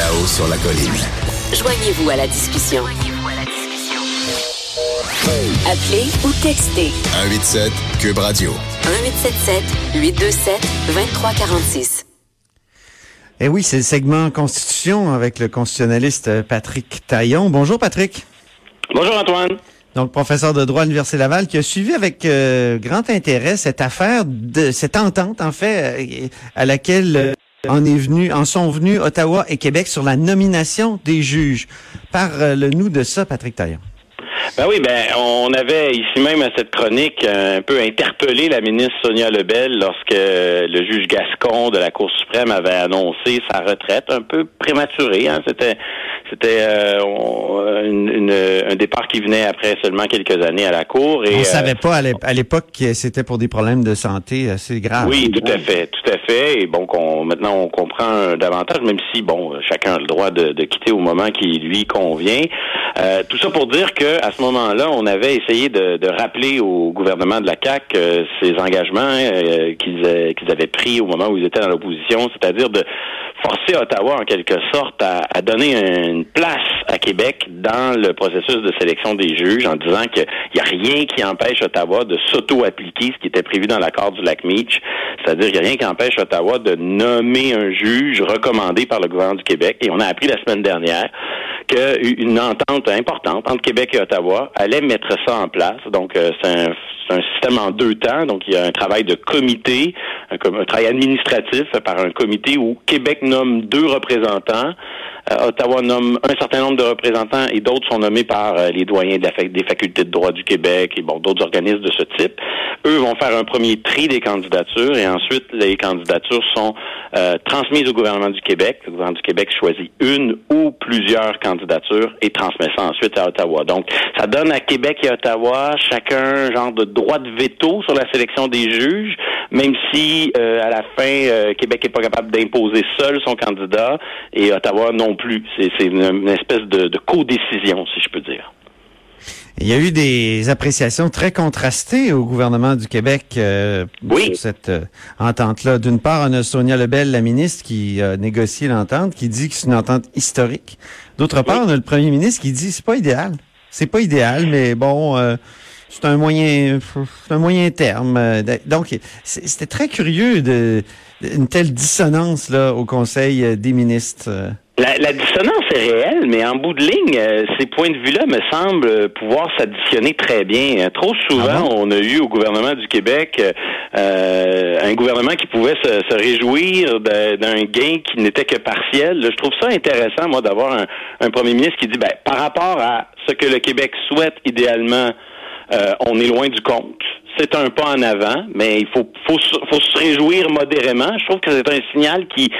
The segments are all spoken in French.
Là-haut sur la colline. Joignez-vous à la discussion. Appelez ou textez 187 Cube Radio. 1877 827 2346. Eh oui, c'est le segment Constitution avec le constitutionnaliste Patrick Taillon. Bonjour Patrick. Bonjour Antoine. Donc professeur de droit à l'Université Laval qui a suivi avec euh, grand intérêt cette affaire de cette entente en fait euh, à laquelle euh, en est venu en sont venus Ottawa et Québec sur la nomination des juges. Parle nous de ça Patrick Taillon. Ben oui, ben on avait ici même à cette chronique un peu interpellé la ministre Sonia Lebel lorsque le juge Gascon de la Cour suprême avait annoncé sa retraite un peu prématurée. Hein. C'était c'était euh, une, une, un départ qui venait après seulement quelques années à la Cour. Et, on euh, savait pas à l'époque que c'était pour des problèmes de santé assez graves. Oui, tout à fait, tout à fait. Et bon, qu'on, maintenant on comprend davantage, même si bon, chacun a le droit de, de quitter au moment qui lui convient. Euh, tout ça pour dire que à ce moment-là, on avait essayé de, rappeler au gouvernement de la CAC euh, ses engagements euh, qu'ils, qu'ils avaient pris au moment où ils étaient dans l'opposition, c'est-à-dire de forcer Ottawa en quelque sorte à, à donner une place à Québec dans le processus de sélection des juges en disant qu'il n'y a rien qui empêche Ottawa de s'auto-appliquer ce qui était prévu dans l'accord du lac Meach, c'est-à-dire qu'il n'y a rien qui empêche Ottawa de nommer un juge recommandé par le gouvernement du Québec. Et on a appris la semaine dernière qu'une entente importante entre Québec et Ottawa allait mettre ça en place. Donc, euh, c'est un, un, système en deux temps. Donc, il y a un travail de comité, un, un travail administratif par un comité où Québec nomme deux représentants. Euh, Ottawa nomme un certain nombre de représentants et d'autres sont nommés par euh, les doyens des facultés de droit du Québec et bon d'autres organismes de ce type. Eux vont faire un premier tri des candidatures et ensuite les candidatures sont euh, transmises au gouvernement du Québec. Le gouvernement du Québec choisit une ou plusieurs candidatures et transmet ça ensuite à Ottawa. Donc ça donne à Québec et Ottawa chacun un genre de droit de veto sur la sélection des juges, même si euh, à la fin Québec n'est pas capable d'imposer seul son candidat et Ottawa non plus. C'est une, espèce de, de co-décision, si je peux dire. Il y a eu des appréciations très contrastées au gouvernement du Québec euh, oui. sur cette euh, entente-là. D'une part, on a Sonia Lebel, la ministre, qui a négocié l'entente, qui dit que c'est une entente historique. D'autre part, oui. on a le premier ministre qui dit c'est pas idéal. C'est pas idéal, mais bon, euh, c'est un moyen, c'est un moyen terme. Donc, c'était très curieux de une telle dissonance là au Conseil des ministres. La, la, dissonance est réelle, mais en bout de ligne, euh, ces points de vue-là me semblent pouvoir s'additionner très bien. Trop souvent, ah bon? on a eu au gouvernement du Québec euh, un gouvernement qui pouvait se, se réjouir d'un gain qui n'était que partiel. Je trouve ça intéressant, moi, d'avoir un, un, premier ministre qui dit, ben, par rapport à ce que le Québec souhaite idéalement, euh, on est loin du compte c'est un pas en avant, mais il faut, se réjouir modérément. Je trouve que c'est un signal qui,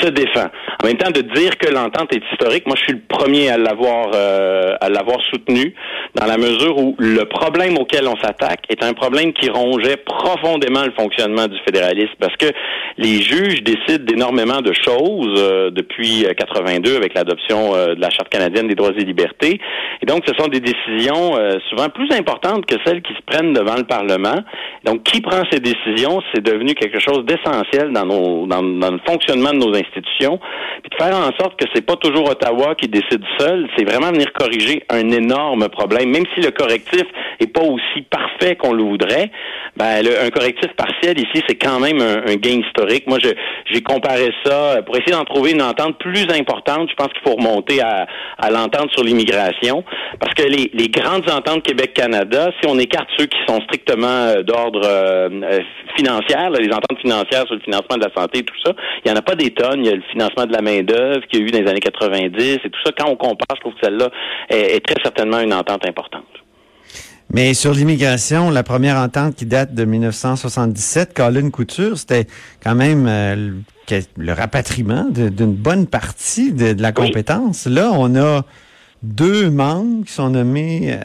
se défend. En même temps, de dire que l'entente est historique, moi, je suis le premier à l'avoir, euh, à l'avoir soutenu, dans la mesure où le problème auquel on s'attaque est un problème qui rongeait profondément le fonctionnement du fédéralisme, parce que les juges décident d'énormément de choses euh, depuis 82 avec l'adoption euh, de la Charte canadienne des droits et libertés, et donc ce sont des décisions euh, souvent plus importantes que celles qui se prennent devant le Parlement. Donc, qui prend ces décisions, c'est devenu quelque chose d'essentiel dans, le fonctionnement de nos institutions. Puis de faire en sorte que c'est pas toujours Ottawa qui décide seul, c'est vraiment venir corriger un énorme problème. Même si le correctif est pas aussi parfait qu'on le voudrait, ben, le, un correctif partiel ici, c'est quand même un, un, gain historique. Moi, j'ai comparé ça pour essayer d'en trouver une entente plus importante. Je pense qu'il faut remonter à, à l'entente sur l'immigration, parce que les, les grandes ententes Québec-Canada, si on écarte ceux qui sont strictement d'ordre euh, financier, là, les ententes financières sur le financement de la santé, tout ça, il n'y en a pas des tonnes. Il y a le financement de la main-d'œuvre qu'il y a eu dans les années 90 et tout ça. Quand on compare, je trouve que celle-là est, est très certainement une entente importante. Mais sur l'immigration, la première entente qui date de 1977, Colin Couture, c'était quand même euh, le, rapatriement d'une bonne partie de, de la compétence. Là, on a deux membres qui sont nommés euh,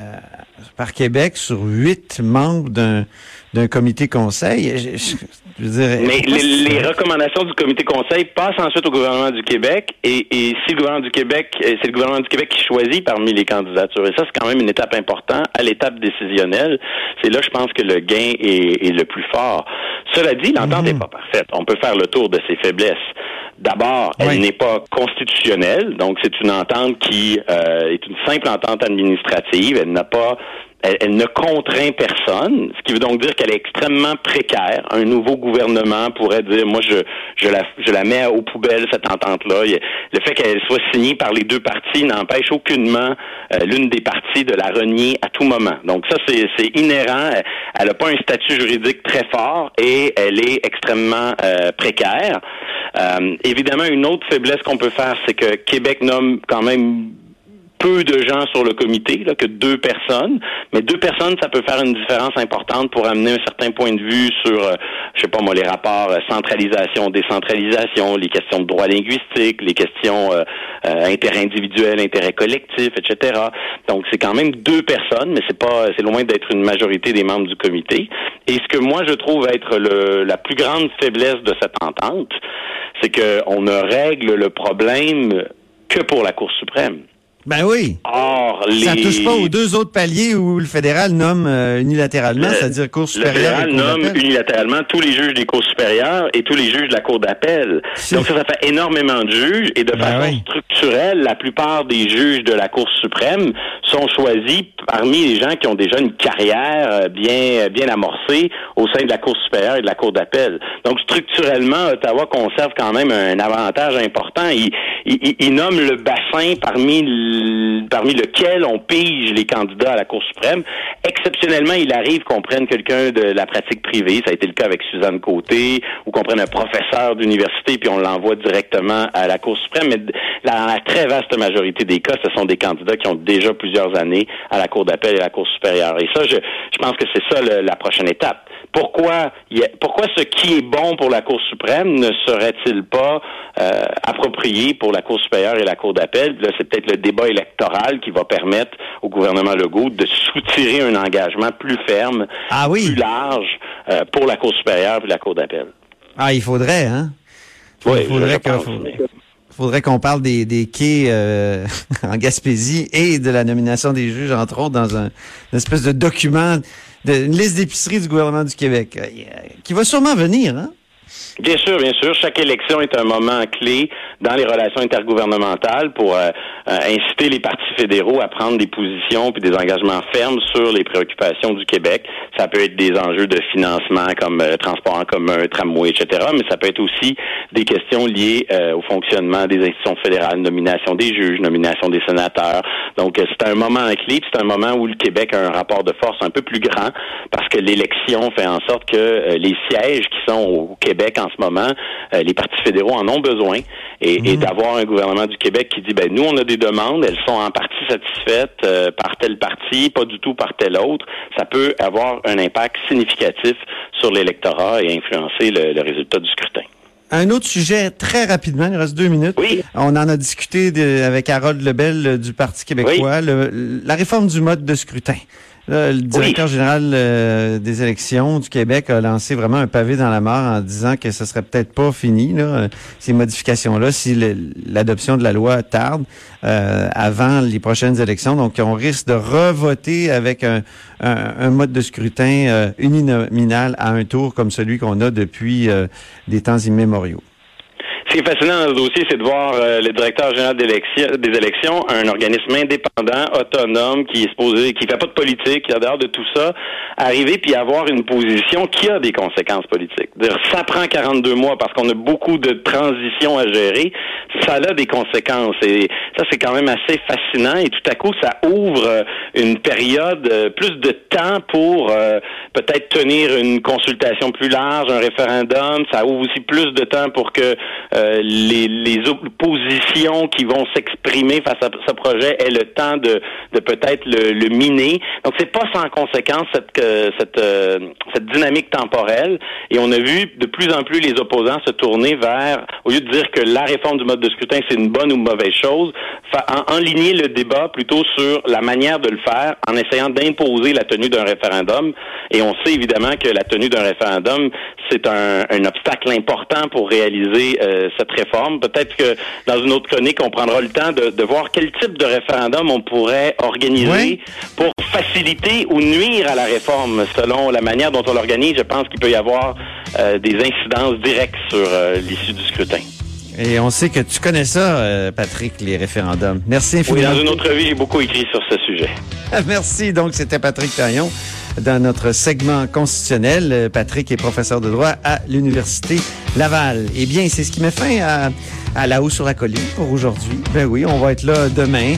par Québec sur huit membres d'un comité conseil. Je, je- je veux dire, Mais les, recommandations du comité conseil passent ensuite au gouvernement du Québec et, et si le gouvernement du Québec, euh, c'est le gouvernement du Québec qui choisit parmi les candidatures. Et ça, c'est quand même une étape importante à l'étape décisionnelle. C'est là, je pense que le gain est, est le plus fort. Cela dit, l'entente n'est pas parfaite. On peut faire le tour de ses faiblesses. D'abord, elle Oui. n'est pas constitutionnelle, donc c'est une entente qui euh, est une simple entente administrative. Elle n'a pas elle, elle ne contraint personne, ce qui veut donc dire qu'elle est extrêmement précaire. Un nouveau gouvernement pourrait dire, moi, je, je, la, je la mets aux poubelles, cette entente-là. Le fait qu'elle soit signée par les deux parties n'empêche aucunement euh, l'une des parties de la renier à tout moment. Donc ça, c'est c'est inhérent. Elle n'a pas un statut juridique très fort et elle est extrêmement euh, précaire. Euh, évidemment, une autre faiblesse qu'on peut faire, c'est que Québec nomme quand même peu de gens sur le comité, là, que deux personnes. Mais deux personnes, ça peut faire une différence importante pour amener un certain point de vue sur, euh, je sais pas moi, les rapports euh, centralisation, décentralisation, les questions de droit linguistique, les questions euh, euh, intérêt individuel, intérêt collectif, etc. Donc c'est quand même deux personnes, mais c'est pas, c'est loin d'être une majorité des membres du comité. Et ce que moi je trouve être le, la plus grande faiblesse de cette entente, c'est qu'on ne règle le problème que pour la Cour suprême. Ben oui. Or, les... Ça touche pas aux deux autres paliers où le fédéral nomme euh, unilatéralement, Le- c'est-à-dire Cour Le supérieure fédéral et Cour nomme unilatéralement tous les juges des cours supérieures et tous les juges de la cour d'appel. Donc ça, ça fait énormément de juges et de Ben façon oui. structurelle, la plupart des juges de la Cour suprême sont choisis parmi les gens qui ont déjà une carrière euh, bien bien amorcée au sein de la Cour supérieure et de la Cour d'appel. Donc structurellement, Ottawa conserve quand même un avantage important. Il, il, nomme le bassin parmi le- parmi lequel on pige les candidats à la Cour suprême. Exceptionnellement, il arrive qu'on prenne quelqu'un de la pratique privée. Ça a été le cas avec Suzanne Côté, ou qu'on prenne un professeur d'université puis on l'envoie directement à la Cour suprême. Mais la, la très vaste majorité des cas, ce sont des candidats qui ont déjà plusieurs années à la Cour d'appel et à la Cour supérieure. Et ça, je, pense que c'est ça la prochaine étape. Pourquoi, pourquoi ce qui est bon pour la Cour suprême ne serait-il pas euh, approprié pour la Cour supérieure et la Cour d'appel? Là, c'est peut-être le débat électoral qui va permettre au gouvernement Legault de soutirer un engagement plus ferme, Ah oui. plus large euh, pour la Cour supérieure et la Cour d'appel. Ah, il faudrait, hein? Oui, il faudrait je que- pense, faut- mais- faudrait qu'on parle des, des quais euh, en Gaspésie et de la nomination des juges, entre autres, dans un une espèce de document, de, une liste d'épicerie du gouvernement du Québec, euh, qui va sûrement venir, hein? Bien sûr, bien sûr. Chaque élection est un moment clé dans les relations intergouvernementales pour euh, euh, inciter les partis fédéraux à prendre des positions puis des engagements fermes sur les préoccupations du Québec. Ça peut être des enjeux de financement comme euh, transport en commun, tramway, etc. Mais ça peut être aussi des questions liées euh, au fonctionnement des institutions fédérales, nomination des juges, nomination des sénateurs. Donc, euh, c'est un moment clé, c'est un moment où le Québec a un rapport de force un peu plus grand parce que l'élection fait en sorte que les sièges qui sont au Québec en ce moment, les partis fédéraux en ont besoin et, et d'avoir un gouvernement du Québec qui dit, ben nous, on a des demandes, elles sont en partie satisfaites euh, par tel parti, pas du tout par tel autre. Ça peut avoir un impact significatif sur l'électorat et influencer le, le résultat du scrutin. Un autre sujet, très rapidement, il reste deux minutes. Oui. On en a discuté de- avec Harold Lebel euh, du Parti québécois, le- la réforme du mode de scrutin. Là, le directeur général euh, des élections du Québec a lancé vraiment un pavé dans la mare en disant que ce serait peut-être pas fini, là, ces modifications-là, si l'adoption de la loi tarde euh, avant les prochaines élections. Donc, on risque de revoter avec un, un- un mode de scrutin euh, uninominal à un tour comme celui qu'on a depuis euh, des temps immémoriaux. Ce qui est fascinant dans ce dossier, c'est de voir euh, le directeur général des élections, un organisme indépendant, autonome, qui est supposé, qui fait pas de politique, qui en dehors de tout ça, arriver puis avoir une position qui a des conséquences politiques. Ça prend 42 mois parce qu'on a beaucoup de transitions à gérer, ça a des conséquences. Et ça, c'est quand même assez fascinant. Et tout à coup, ça ouvre euh, une période, euh, plus de temps pour euh, peut-être tenir une consultation plus large, un référendum. Ça ouvre aussi plus de temps pour que euh, euh, les, oppositions qui vont s'exprimer face à ce projet aient le temps de, peut-être le, le miner. Donc c'est pas sans conséquence cette euh, cette dynamique temporelle. Et on a vu de plus en plus les opposants se tourner vers, au lieu de dire que la réforme du mode de scrutin c'est une bonne ou mauvaise chose, en, enligner le débat plutôt sur la manière de le faire en essayant d'imposer la tenue d'un référendum. Et on sait évidemment que la tenue d'un référendum, c'est un, un, obstacle important pour réaliser euh, cette réforme. Peut-être que dans une autre chronique, on prendra le temps de, de voir quel type de référendum on pourrait organiser pour faciliter ou nuire à la réforme selon la manière dont on l'organise. Je pense qu'il peut y avoir euh, des incidences directes sur euh, l'issue du scrutin. Et on sait que tu connais ça, euh, Patrick, les référendums. Merci infiniment. Oui, dans une autre vie, j'ai beaucoup écrit sur ce sujet. Merci. Donc, c'était Patrick Taillon dans notre segment constitutionnel. Patrick est professeur de droit à l'Université Laval. Eh bien, c'est ce qui met fin à, à La Haut sur la Colline pour aujourd'hui. Ben oui, on va être là demain,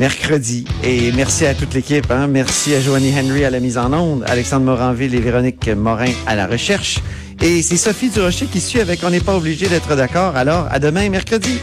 mercredi. Et merci à toute l'équipe. Hein? Merci à Joanie Henry à la mise en onde, Alexandre Moranville et Véronique Morin à la recherche. Et c'est Sophie Durocher qui suit avec On n'est pas obligé d'être d'accord. Alors, à demain, mercredi.